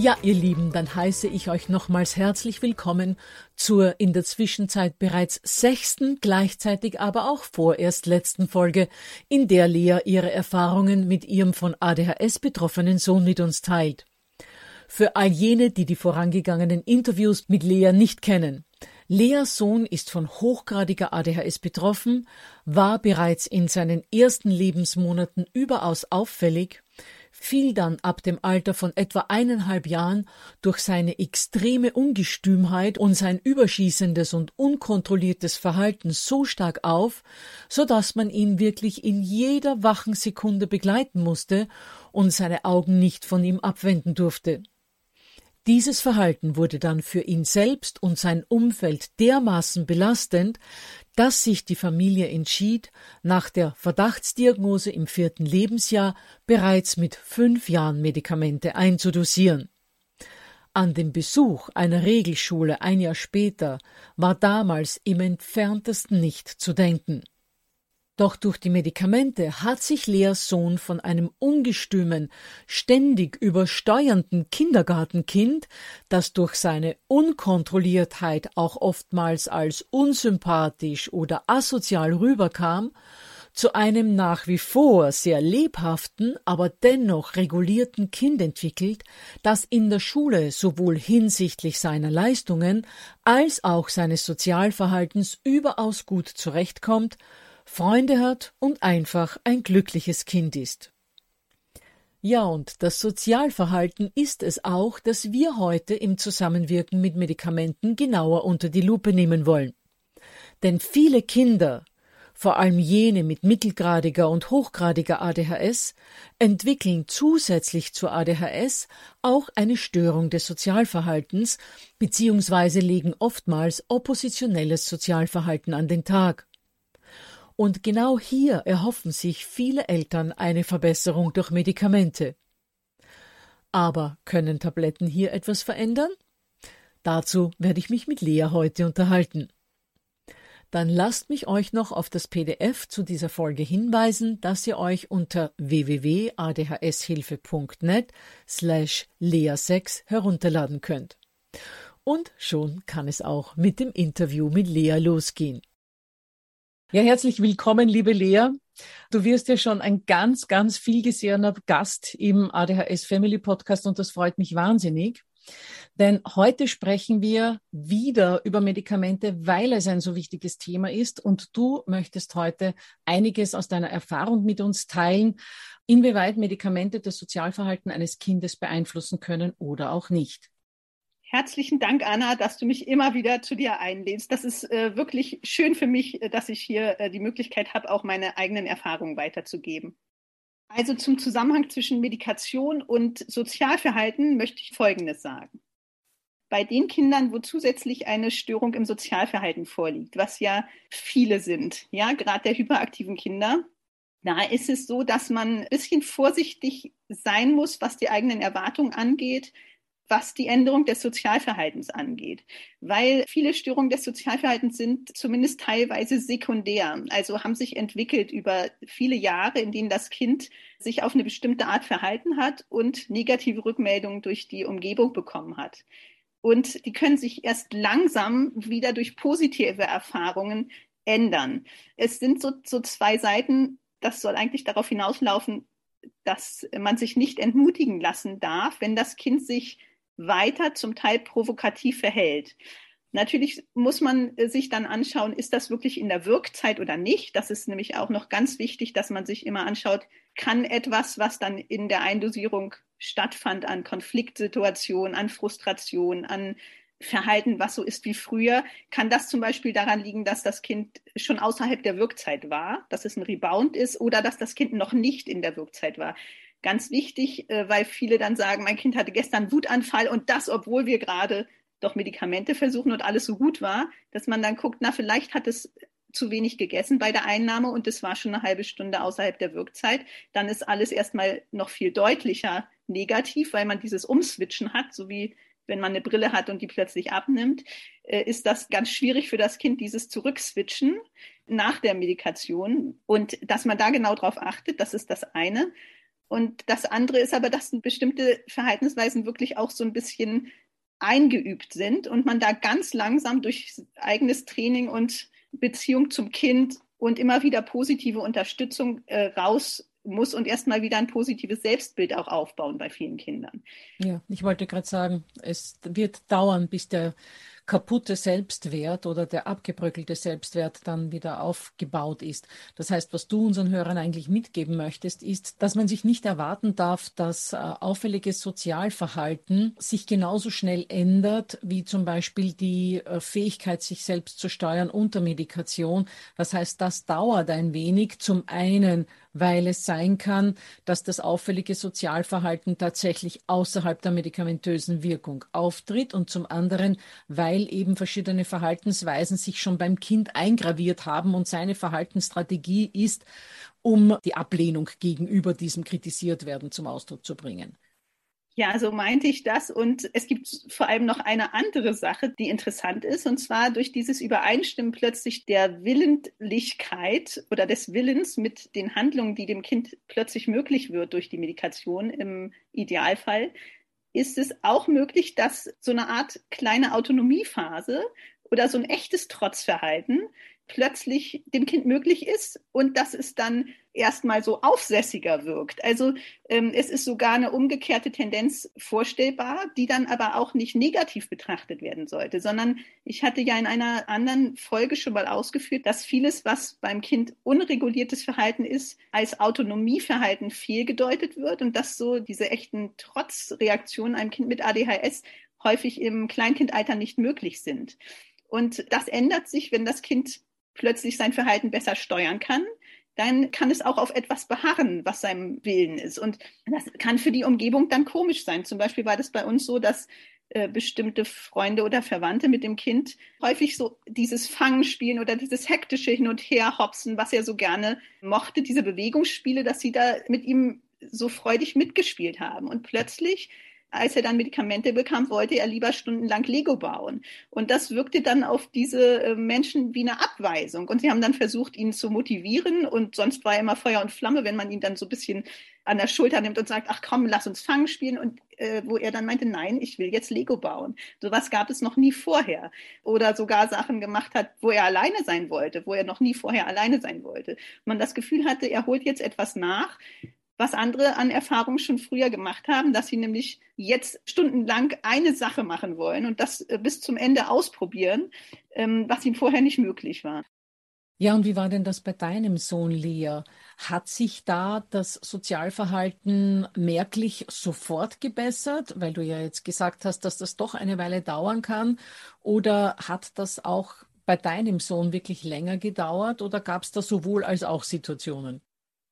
Ja, ihr Lieben, dann heiße ich euch nochmals herzlich willkommen zur in der Zwischenzeit bereits sechsten, gleichzeitig aber auch vorerst letzten Folge, in der Lea ihre Erfahrungen mit ihrem von ADHS betroffenen Sohn mit uns teilt. Für all jene, die die vorangegangenen Interviews mit Lea nicht kennen. Leas Sohn ist von hochgradiger ADHS betroffen, war bereits in seinen ersten Lebensmonaten überaus auffällig, fiel dann ab dem Alter von etwa eineinhalb Jahren durch seine extreme Ungestümheit und sein überschießendes und unkontrolliertes Verhalten so stark auf, so dass man ihn wirklich in jeder wachen Sekunde begleiten musste und seine Augen nicht von ihm abwenden durfte. Dieses Verhalten wurde dann für ihn selbst und sein Umfeld dermaßen belastend, dass sich die Familie entschied, nach der Verdachtsdiagnose im vierten Lebensjahr bereits mit fünf Jahren Medikamente einzudosieren. An den Besuch einer Regelschule ein Jahr später war damals im entferntesten nicht zu denken. Doch durch die Medikamente hat sich Leas Sohn von einem ungestümen, ständig übersteuernden Kindergartenkind, das durch seine Unkontrolliertheit auch oftmals als unsympathisch oder asozial rüberkam, zu einem nach wie vor sehr lebhaften, aber dennoch regulierten Kind entwickelt, das in der Schule sowohl hinsichtlich seiner Leistungen als auch seines Sozialverhaltens überaus gut zurechtkommt Freunde hat und einfach ein glückliches Kind ist. Ja, und das Sozialverhalten ist es auch, das wir heute im Zusammenwirken mit Medikamenten genauer unter die Lupe nehmen wollen. Denn viele Kinder, vor allem jene mit mittelgradiger und hochgradiger ADHS, entwickeln zusätzlich zur ADHS auch eine Störung des Sozialverhaltens bzw. legen oftmals oppositionelles Sozialverhalten an den Tag. Und genau hier erhoffen sich viele Eltern eine Verbesserung durch Medikamente. Aber können Tabletten hier etwas verändern? Dazu werde ich mich mit Lea heute unterhalten. Dann lasst mich euch noch auf das PDF zu dieser Folge hinweisen, das ihr euch unter www.adhshilfe.net slash lea6 herunterladen könnt. Und schon kann es auch mit dem Interview mit Lea losgehen. Ja, herzlich willkommen, liebe Lea. Du wirst ja schon ein ganz, ganz viel gesehener Gast im ADHS Family Podcast und das freut mich wahnsinnig. Denn heute sprechen wir wieder über Medikamente, weil es ein so wichtiges Thema ist. Und du möchtest heute einiges aus deiner Erfahrung mit uns teilen, inwieweit Medikamente das Sozialverhalten eines Kindes beeinflussen können oder auch nicht. Herzlichen Dank, Anna, dass du mich immer wieder zu dir einlädst. Das ist äh, wirklich schön für mich, äh, dass ich hier äh, die Möglichkeit habe, auch meine eigenen Erfahrungen weiterzugeben. Also zum Zusammenhang zwischen Medikation und Sozialverhalten möchte ich Folgendes sagen. Bei den Kindern, wo zusätzlich eine Störung im Sozialverhalten vorliegt, was ja viele sind, ja, gerade der hyperaktiven Kinder, da ist es so, dass man ein bisschen vorsichtig sein muss, was die eigenen Erwartungen angeht, was die Änderung des Sozialverhaltens angeht, weil viele Störungen des Sozialverhaltens sind zumindest teilweise sekundär, also haben sich entwickelt über viele Jahre, in denen das Kind sich auf eine bestimmte Art verhalten hat und negative Rückmeldungen durch die Umgebung bekommen hat. Und die können sich erst langsam wieder durch positive Erfahrungen ändern. Es sind so, so zwei Seiten, das soll eigentlich darauf hinauslaufen, dass man sich nicht entmutigen lassen darf, wenn das Kind sich weiter zum Teil provokativ verhält. Natürlich muss man äh, sich dann anschauen, ist das wirklich in der Wirkzeit oder nicht. Das ist nämlich auch noch ganz wichtig, dass man sich immer anschaut, kann etwas, was dann in der Eindosierung stattfand an Konfliktsituationen, an Frustration, an Verhalten, was so ist wie früher, kann das zum Beispiel daran liegen, dass das Kind schon außerhalb der Wirkzeit war, dass es ein Rebound ist oder dass das Kind noch nicht in der Wirkzeit war ganz wichtig, äh, weil viele dann sagen, mein Kind hatte gestern einen Wutanfall und das, obwohl wir gerade doch Medikamente versuchen und alles so gut war, dass man dann guckt, na, vielleicht hat es zu wenig gegessen bei der Einnahme und es war schon eine halbe Stunde außerhalb der Wirkzeit, dann ist alles erstmal noch viel deutlicher negativ, weil man dieses Umswitchen hat, so wie wenn man eine Brille hat und die plötzlich abnimmt, äh, ist das ganz schwierig für das Kind, dieses Zurückswitchen nach der Medikation. Und dass man da genau drauf achtet, das ist das eine. Und das andere ist aber, dass bestimmte Verhaltensweisen wirklich auch so ein bisschen eingeübt sind und man da ganz langsam durch eigenes Training und Beziehung zum Kind und immer wieder positive Unterstützung äh, raus muss und erstmal wieder ein positives Selbstbild auch aufbauen bei vielen Kindern. Ja, ich wollte gerade sagen, es wird dauern, bis der kaputte Selbstwert oder der abgebröckelte Selbstwert dann wieder aufgebaut ist. Das heißt, was du unseren Hörern eigentlich mitgeben möchtest, ist, dass man sich nicht erwarten darf, dass äh, auffälliges Sozialverhalten sich genauso schnell ändert wie zum Beispiel die äh, Fähigkeit, sich selbst zu steuern unter Medikation. Das heißt, das dauert ein wenig. Zum einen, weil es sein kann, dass das auffällige Sozialverhalten tatsächlich außerhalb der medikamentösen Wirkung auftritt und zum anderen, weil weil eben verschiedene Verhaltensweisen sich schon beim Kind eingraviert haben und seine Verhaltensstrategie ist, um die Ablehnung gegenüber diesem kritisiert werden zum Ausdruck zu bringen. Ja, so meinte ich das. Und es gibt vor allem noch eine andere Sache, die interessant ist. Und zwar durch dieses Übereinstimmen plötzlich der Willentlichkeit oder des Willens mit den Handlungen, die dem Kind plötzlich möglich wird durch die Medikation im Idealfall, ist es auch möglich, dass so eine Art kleine Autonomiephase oder so ein echtes Trotzverhalten plötzlich dem Kind möglich ist und dass es dann erstmal so aufsässiger wirkt. Also ähm, es ist sogar eine umgekehrte Tendenz vorstellbar, die dann aber auch nicht negativ betrachtet werden sollte, sondern ich hatte ja in einer anderen Folge schon mal ausgeführt, dass vieles, was beim Kind unreguliertes Verhalten ist, als Autonomieverhalten fehlgedeutet wird und dass so diese echten Trotzreaktionen einem Kind mit ADHS häufig im Kleinkindalter nicht möglich sind. Und das ändert sich, wenn das Kind plötzlich sein Verhalten besser steuern kann, dann kann es auch auf etwas beharren, was seinem Willen ist. Und das kann für die Umgebung dann komisch sein. Zum Beispiel war das bei uns so, dass äh, bestimmte Freunde oder Verwandte mit dem Kind häufig so dieses Fangen spielen oder dieses hektische Hin- und Herhopsen, was er so gerne mochte, diese Bewegungsspiele, dass sie da mit ihm so freudig mitgespielt haben. Und plötzlich als er dann Medikamente bekam, wollte er lieber stundenlang Lego bauen. Und das wirkte dann auf diese äh, Menschen wie eine Abweisung. Und sie haben dann versucht, ihn zu motivieren. Und sonst war er immer Feuer und Flamme, wenn man ihn dann so ein bisschen an der Schulter nimmt und sagt, ach komm, lass uns Fangen spielen. Und äh, wo er dann meinte, nein, ich will jetzt Lego bauen. Sowas gab es noch nie vorher. Oder sogar Sachen gemacht hat, wo er alleine sein wollte, wo er noch nie vorher alleine sein wollte. Man das Gefühl hatte, er holt jetzt etwas nach, was andere an Erfahrung schon früher gemacht haben, dass sie nämlich jetzt stundenlang eine Sache machen wollen und das äh, bis zum Ende ausprobieren, ähm, was ihnen vorher nicht möglich war. Ja, und wie war denn das bei deinem Sohn Lea? Hat sich da das Sozialverhalten merklich sofort gebessert, weil du ja jetzt gesagt hast, dass das doch eine Weile dauern kann? Oder hat das auch bei deinem Sohn wirklich länger gedauert oder gab es da sowohl als auch Situationen?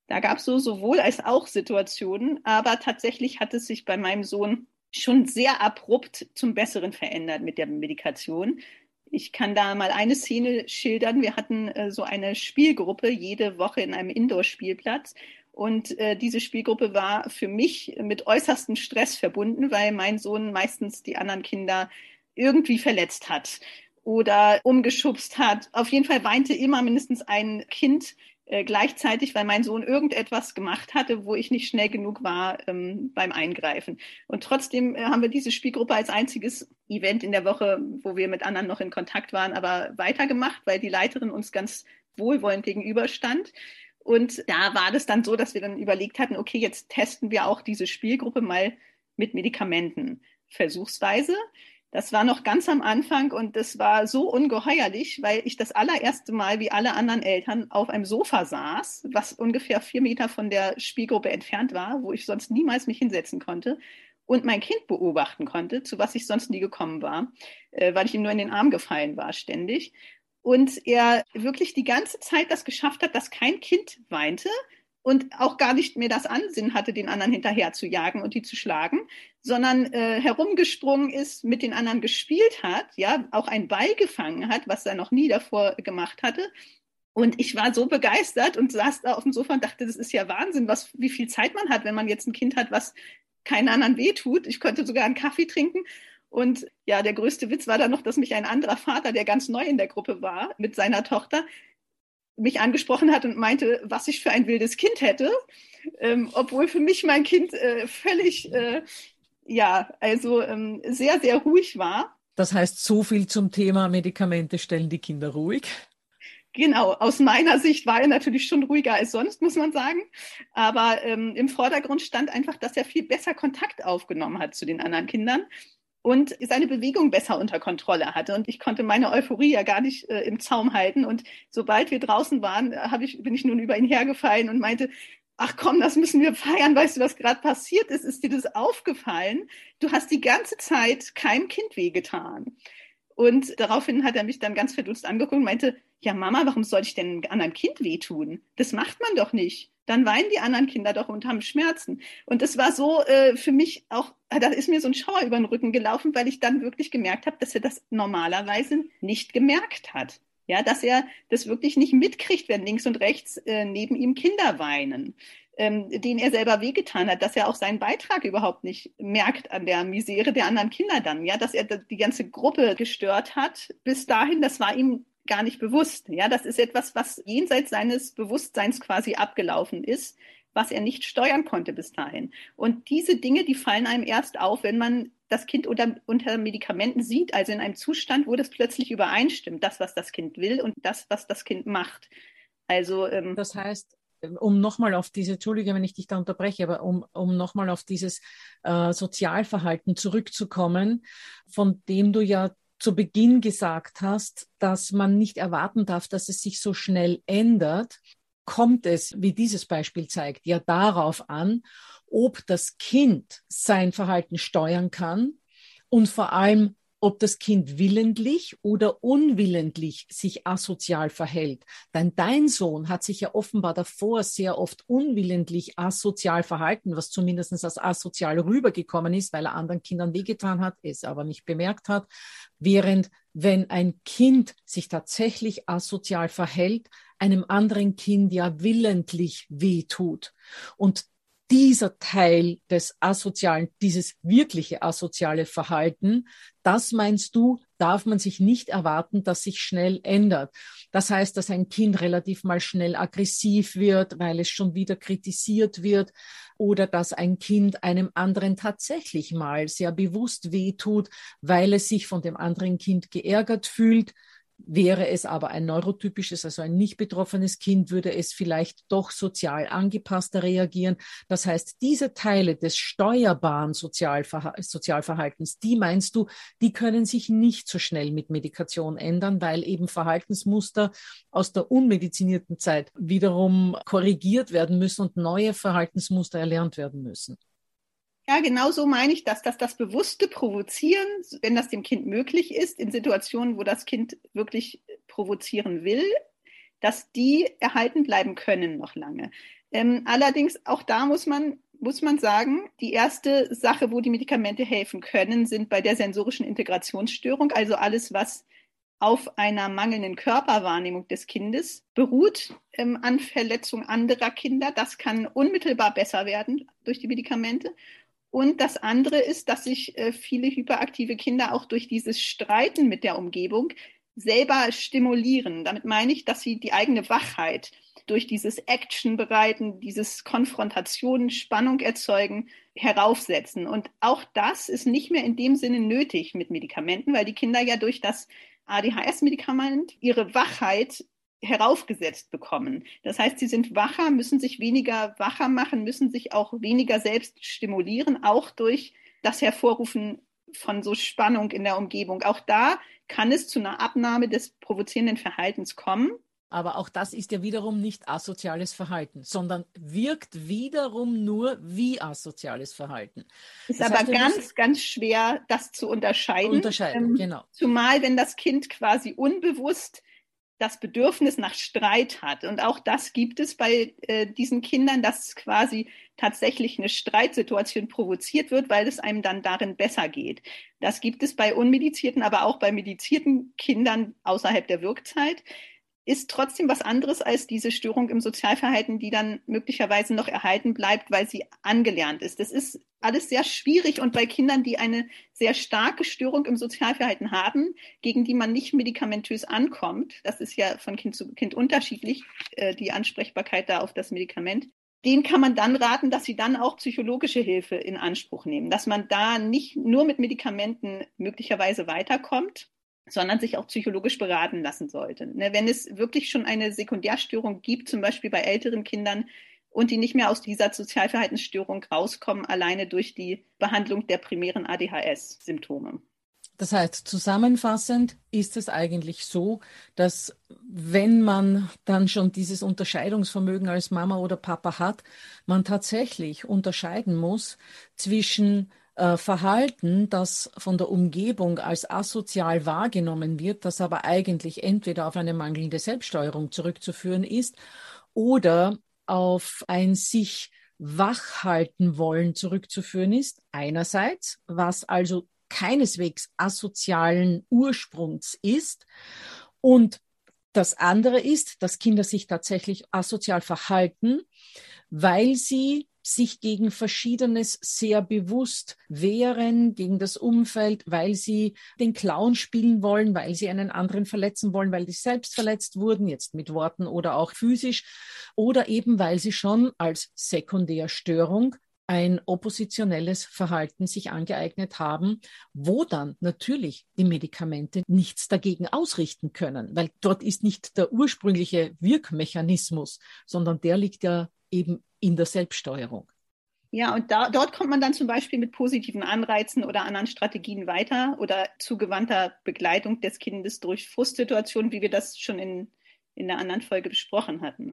Da gab es so sowohl als auch Situationen, aber tatsächlich hat es sich bei meinem Sohn schon sehr abrupt zum Besseren verändert mit der Medikation. Ich kann da mal eine Szene schildern. Wir hatten äh, so eine Spielgruppe jede Woche in einem Indoor-Spielplatz. Und äh, diese Spielgruppe war für mich mit äußerstem Stress verbunden, weil mein Sohn meistens die anderen Kinder irgendwie verletzt hat oder umgeschubst hat. Auf jeden Fall weinte immer mindestens ein Kind äh, gleichzeitig, weil mein Sohn irgendetwas gemacht hatte, wo ich nicht schnell genug war ähm, beim Eingreifen. Und trotzdem äh, haben wir diese Spielgruppe als einziges Event in der Woche, wo wir mit anderen noch in Kontakt waren, aber weitergemacht, weil die Leiterin uns ganz wohlwollend gegenüberstand. Und da war das dann so, dass wir dann überlegt hatten, okay, jetzt testen wir auch diese Spielgruppe mal mit Medikamenten versuchsweise. Das war noch ganz am Anfang und das war so ungeheuerlich, weil ich das allererste Mal, wie alle anderen Eltern, auf einem Sofa saß, was ungefähr vier Meter von der Spielgruppe entfernt war, wo ich sonst niemals mich hinsetzen konnte und mein Kind beobachten konnte, zu was ich sonst nie gekommen war, äh, weil ich ihm nur in den Arm gefallen war ständig. Und er wirklich die ganze Zeit das geschafft hat, dass kein Kind weinte, und auch gar nicht mehr das Ansinnen hatte, den anderen hinterher zu jagen und die zu schlagen, sondern äh, herumgesprungen ist, mit den anderen gespielt hat, ja, auch ein Ball gefangen hat, was er noch nie davor gemacht hatte. Und ich war so begeistert und saß da auf dem Sofa und dachte, das ist ja Wahnsinn, was, wie viel Zeit man hat, wenn man jetzt ein Kind hat, was keinen anderen wehtut. Ich konnte sogar einen Kaffee trinken. Und ja, der größte Witz war dann noch, dass mich ein anderer Vater, der ganz neu in der Gruppe war, mit seiner Tochter, mich angesprochen hat und meinte, was ich für ein wildes Kind hätte, ähm, obwohl für mich mein Kind äh, völlig, äh, ja, also ähm, sehr, sehr ruhig war. Das heißt, so viel zum Thema Medikamente stellen die Kinder ruhig. Genau, aus meiner Sicht war er natürlich schon ruhiger als sonst, muss man sagen. Aber ähm, im Vordergrund stand einfach, dass er viel besser Kontakt aufgenommen hat zu den anderen Kindern und seine Bewegung besser unter Kontrolle hatte. Und ich konnte meine Euphorie ja gar nicht äh, im Zaum halten. Und sobald wir draußen waren, äh, ich, bin ich nun über ihn hergefallen und meinte, ach komm, das müssen wir feiern. Weißt du, was gerade passiert ist? Ist dir das aufgefallen? Du hast die ganze Zeit keinem Kind wehgetan. Und daraufhin hat er mich dann ganz verdutzt angeguckt und meinte, ja Mama, warum soll ich denn einem anderen Kind wehtun? Das macht man doch nicht dann weinen die anderen Kinder doch und haben Schmerzen. Und das war so äh, für mich auch, da ist mir so ein Schauer über den Rücken gelaufen, weil ich dann wirklich gemerkt habe, dass er das normalerweise nicht gemerkt hat. Ja, dass er das wirklich nicht mitkriegt, wenn links und rechts äh, neben ihm Kinder weinen, ähm, denen er selber wehgetan hat, dass er auch seinen Beitrag überhaupt nicht merkt an der Misere der anderen Kinder dann, ja, dass er die ganze Gruppe gestört hat. Bis dahin, das war ihm gar nicht bewusst. Ja, das ist etwas, was jenseits seines Bewusstseins quasi abgelaufen ist, was er nicht steuern konnte bis dahin. Und diese Dinge, die fallen einem erst auf, wenn man das Kind unter, unter Medikamenten sieht, also in einem Zustand, wo das plötzlich übereinstimmt, das, was das Kind will und das, was das Kind macht. Also ähm, das heißt, um nochmal auf diese, Entschuldige, wenn ich dich da unterbreche, aber um, um nochmal auf dieses äh, Sozialverhalten zurückzukommen, von dem du ja zu Beginn gesagt hast, dass man nicht erwarten darf, dass es sich so schnell ändert, kommt es, wie dieses Beispiel zeigt, ja darauf an, ob das Kind sein Verhalten steuern kann und vor allem, ob das Kind willentlich oder unwillentlich sich asozial verhält. Denn dein Sohn hat sich ja offenbar davor sehr oft unwillentlich asozial verhalten, was zumindest als asozial rübergekommen ist, weil er anderen Kindern wehgetan hat, es aber nicht bemerkt hat. Während wenn ein Kind sich tatsächlich asozial verhält, einem anderen Kind ja willentlich wehtut. Und dieser Teil des asozialen, dieses wirkliche asoziale Verhalten, das meinst du, darf man sich nicht erwarten, dass sich schnell ändert. Das heißt, dass ein Kind relativ mal schnell aggressiv wird, weil es schon wieder kritisiert wird, oder dass ein Kind einem anderen tatsächlich mal sehr bewusst wehtut, weil es sich von dem anderen Kind geärgert fühlt, Wäre es aber ein neurotypisches, also ein nicht betroffenes Kind, würde es vielleicht doch sozial angepasster reagieren. Das heißt, diese Teile des steuerbaren Sozialverha Sozialverhaltens, die meinst du, die können sich nicht so schnell mit Medikation ändern, weil eben Verhaltensmuster aus der unmedizinierten Zeit wiederum korrigiert werden müssen und neue Verhaltensmuster erlernt werden müssen. Ja, genau so meine ich das, dass das bewusste Provozieren, wenn das dem Kind möglich ist, in Situationen, wo das Kind wirklich provozieren will, dass die erhalten bleiben können noch lange. Ähm, allerdings, auch da muss man, muss man sagen, die erste Sache, wo die Medikamente helfen können, sind bei der sensorischen Integrationsstörung, also alles, was auf einer mangelnden Körperwahrnehmung des Kindes beruht ähm, an Verletzung anderer Kinder. Das kann unmittelbar besser werden durch die Medikamente. Und das andere ist, dass sich äh, viele hyperaktive Kinder auch durch dieses Streiten mit der Umgebung selber stimulieren. Damit meine ich, dass sie die eigene Wachheit durch dieses Action bereiten, dieses Konfrontation, Spannung erzeugen, heraufsetzen. Und auch das ist nicht mehr in dem Sinne nötig mit Medikamenten, weil die Kinder ja durch das ADHS-Medikament ihre Wachheit heraufgesetzt bekommen. Das heißt, sie sind wacher, müssen sich weniger wacher machen, müssen sich auch weniger selbst stimulieren, auch durch das Hervorrufen von so Spannung in der Umgebung. Auch da kann es zu einer Abnahme des provozierenden Verhaltens kommen. Aber auch das ist ja wiederum nicht asoziales Verhalten, sondern wirkt wiederum nur wie asoziales Verhalten. Ist das aber ganz, ganz schwer, das zu unterscheiden. Unterscheiden, ähm, genau. Zumal, wenn das Kind quasi unbewusst das Bedürfnis nach Streit hat. Und auch das gibt es bei äh, diesen Kindern, dass quasi tatsächlich eine Streitsituation provoziert wird, weil es einem dann darin besser geht. Das gibt es bei unmedizierten, aber auch bei medizierten Kindern außerhalb der Wirkzeit ist trotzdem was anderes als diese Störung im Sozialverhalten, die dann möglicherweise noch erhalten bleibt, weil sie angelernt ist. Das ist alles sehr schwierig und bei Kindern, die eine sehr starke Störung im Sozialverhalten haben, gegen die man nicht medikamentös ankommt, das ist ja von Kind zu Kind unterschiedlich, äh, die Ansprechbarkeit da auf das Medikament, den kann man dann raten, dass sie dann auch psychologische Hilfe in Anspruch nehmen, dass man da nicht nur mit Medikamenten möglicherweise weiterkommt, sondern sich auch psychologisch beraten lassen sollte. Ne, wenn es wirklich schon eine Sekundärstörung gibt, zum Beispiel bei älteren Kindern, und die nicht mehr aus dieser Sozialverhaltensstörung rauskommen, alleine durch die Behandlung der primären ADHS-Symptome. Das heißt, zusammenfassend ist es eigentlich so, dass wenn man dann schon dieses Unterscheidungsvermögen als Mama oder Papa hat, man tatsächlich unterscheiden muss zwischen äh, Verhalten, das von der Umgebung als asozial wahrgenommen wird, das aber eigentlich entweder auf eine mangelnde Selbststeuerung zurückzuführen ist oder auf ein sich wachhalten wollen zurückzuführen ist, einerseits, was also keineswegs asozialen Ursprungs ist. Und das andere ist, dass Kinder sich tatsächlich asozial verhalten, weil sie sich gegen Verschiedenes sehr bewusst wehren, gegen das Umfeld, weil sie den Clown spielen wollen, weil sie einen anderen verletzen wollen, weil sie selbst verletzt wurden, jetzt mit Worten oder auch physisch, oder eben weil sie schon als Sekundärstörung ein oppositionelles Verhalten sich angeeignet haben, wo dann natürlich die Medikamente nichts dagegen ausrichten können, weil dort ist nicht der ursprüngliche Wirkmechanismus, sondern der liegt ja eben in der Selbststeuerung. Ja, und da, dort kommt man dann zum Beispiel mit positiven Anreizen oder anderen Strategien weiter oder zugewandter Begleitung des Kindes durch Frustsituationen, wie wir das schon in, in der anderen Folge besprochen hatten.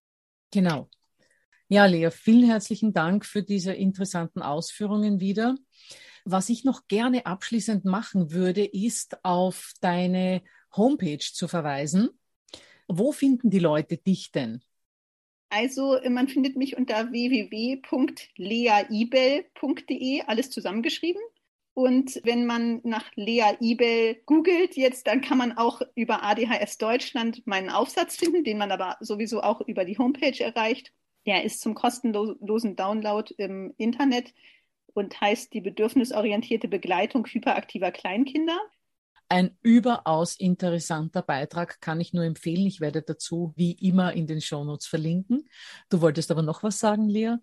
Genau. Ja, Lea, vielen herzlichen Dank für diese interessanten Ausführungen wieder. Was ich noch gerne abschließend machen würde, ist auf deine Homepage zu verweisen. Wo finden die Leute dich denn? Also man findet mich unter www.leaibel.de, alles zusammengeschrieben. Und wenn man nach Lea Ibel googelt jetzt, dann kann man auch über ADHS Deutschland meinen Aufsatz finden, den man aber sowieso auch über die Homepage erreicht. Der ist zum kostenlosen Download im Internet und heißt die bedürfnisorientierte Begleitung hyperaktiver Kleinkinder. Ein überaus interessanter Beitrag kann ich nur empfehlen. Ich werde dazu wie immer in den Shownotes verlinken. Du wolltest aber noch was sagen, Lea?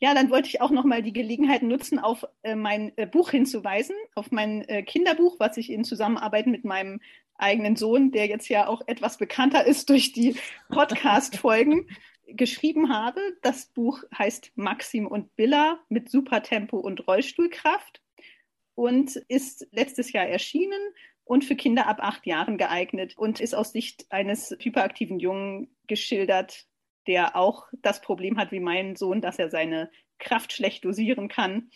Ja, dann wollte ich auch noch mal die Gelegenheit nutzen, auf äh, mein äh, Buch hinzuweisen, auf mein äh, Kinderbuch, was ich in Zusammenarbeit mit meinem eigenen Sohn, der jetzt ja auch etwas bekannter ist durch die Podcast-Folgen, geschrieben habe. Das Buch heißt Maxim und Billa mit Supertempo und Rollstuhlkraft und ist letztes Jahr erschienen und für Kinder ab acht Jahren geeignet und ist aus Sicht eines hyperaktiven Jungen geschildert, der auch das Problem hat wie mein Sohn, dass er seine Kraft schlecht dosieren kann.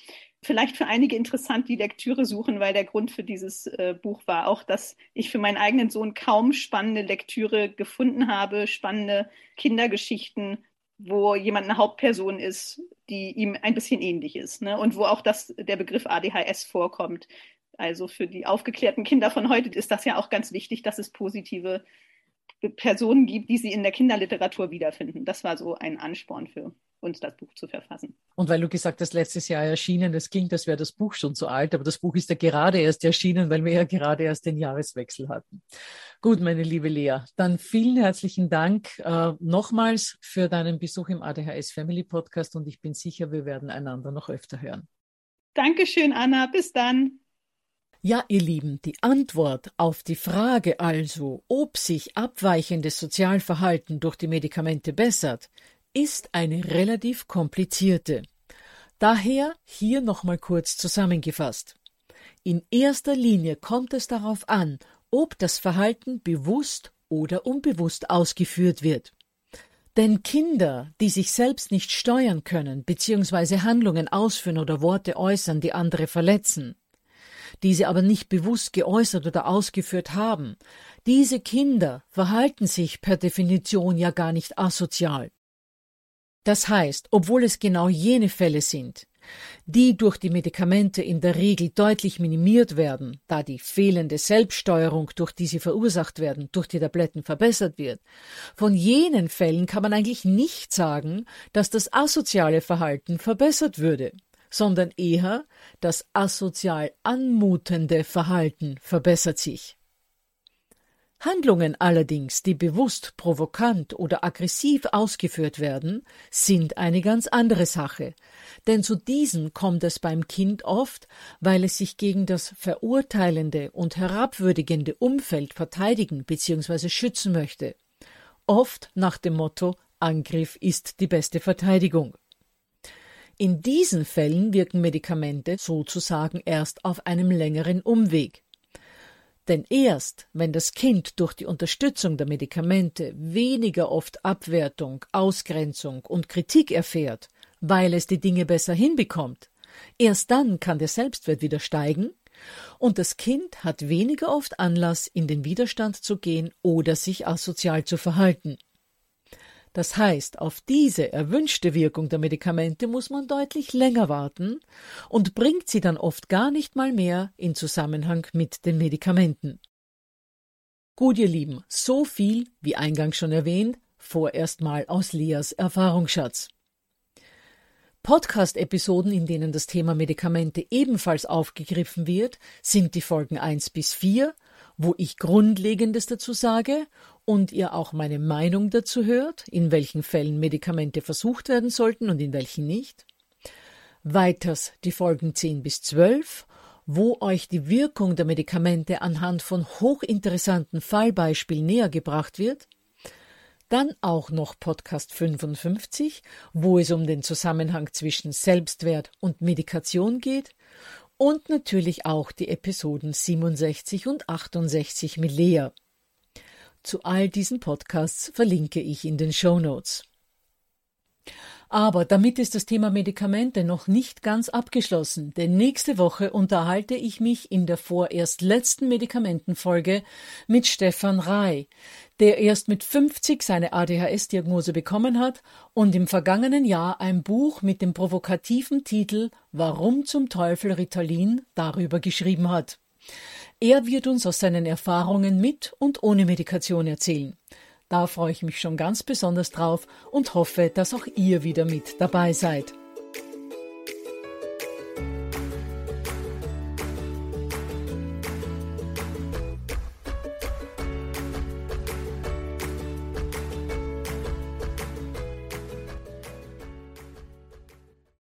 Vielleicht für einige interessant die Lektüre suchen, weil der Grund für dieses äh, Buch war auch, dass ich für meinen eigenen Sohn kaum spannende Lektüre gefunden habe, spannende Kindergeschichten, wo jemand eine Hauptperson ist, die ihm ein bisschen ähnlich ist. Ne? Und wo auch das, der Begriff ADHS vorkommt. Also für die aufgeklärten Kinder von heute ist das ja auch ganz wichtig, dass es positive Personen gibt, die sie in der Kinderliteratur wiederfinden. Das war so ein Ansporn für uns, das Buch zu verfassen. Und weil du gesagt hast, letztes Jahr erschienen, das klingt, als wäre das Buch schon so alt, aber das Buch ist ja gerade erst erschienen, weil wir ja gerade erst den Jahreswechsel hatten. Gut, meine liebe Lea, dann vielen herzlichen Dank äh, nochmals für deinen Besuch im ADHS Family Podcast und ich bin sicher, wir werden einander noch öfter hören. Dankeschön, Anna. Bis dann. Ja, ihr Lieben, die Antwort auf die Frage also, ob sich abweichendes Sozialverhalten durch die Medikamente bessert, ist eine relativ komplizierte. Daher hier nochmal kurz zusammengefasst. In erster Linie kommt es darauf an, ob das Verhalten bewusst oder unbewusst ausgeführt wird. Denn Kinder, die sich selbst nicht steuern können, bzw. Handlungen ausführen oder Worte äußern, die andere verletzen, diese aber nicht bewusst geäußert oder ausgeführt haben, diese Kinder verhalten sich per Definition ja gar nicht asozial. Das heißt, obwohl es genau jene Fälle sind, die durch die Medikamente in der Regel deutlich minimiert werden, da die fehlende Selbststeuerung, durch die sie verursacht werden, durch die Tabletten verbessert wird. Von jenen Fällen kann man eigentlich nicht sagen, dass das asoziale Verhalten verbessert würde, sondern eher das asozial anmutende Verhalten verbessert sich. Handlungen allerdings, die bewusst provokant oder aggressiv ausgeführt werden, sind eine ganz andere Sache, denn zu diesen kommt es beim Kind oft, weil es sich gegen das verurteilende und herabwürdigende Umfeld verteidigen bzw. schützen möchte, oft nach dem Motto Angriff ist die beste Verteidigung. In diesen Fällen wirken Medikamente sozusagen erst auf einem längeren Umweg. Denn erst wenn das Kind durch die Unterstützung der Medikamente weniger oft Abwertung, Ausgrenzung und Kritik erfährt, weil es die Dinge besser hinbekommt, erst dann kann der Selbstwert wieder steigen und das Kind hat weniger oft Anlass, in den Widerstand zu gehen oder sich asozial zu verhalten. Das heißt, auf diese erwünschte Wirkung der Medikamente muss man deutlich länger warten und bringt sie dann oft gar nicht mal mehr in Zusammenhang mit den Medikamenten. Gut, ihr Lieben, so viel, wie eingangs schon erwähnt, vorerst mal aus Leas Erfahrungsschatz. Podcast-Episoden, in denen das Thema Medikamente ebenfalls aufgegriffen wird, sind die Folgen 1 bis 4, wo ich Grundlegendes dazu sage und ihr auch meine Meinung dazu hört, in welchen Fällen Medikamente versucht werden sollten und in welchen nicht. Weiters die Folgen 10 bis 12, wo euch die Wirkung der Medikamente anhand von hochinteressanten Fallbeispielen näher gebracht wird. Dann auch noch Podcast 55, wo es um den Zusammenhang zwischen Selbstwert und Medikation geht. Und natürlich auch die Episoden 67 und 68 mit Lea. Zu all diesen Podcasts verlinke ich in den Show Notes. Aber damit ist das Thema Medikamente noch nicht ganz abgeschlossen, denn nächste Woche unterhalte ich mich in der vorerst letzten Medikamentenfolge mit Stefan Rai, der erst mit 50 seine ADHS-Diagnose bekommen hat und im vergangenen Jahr ein Buch mit dem provokativen Titel Warum zum Teufel Ritalin darüber geschrieben hat. Er wird uns aus seinen Erfahrungen mit und ohne Medikation erzählen. Da freue ich mich schon ganz besonders drauf und hoffe, dass auch ihr wieder mit dabei seid.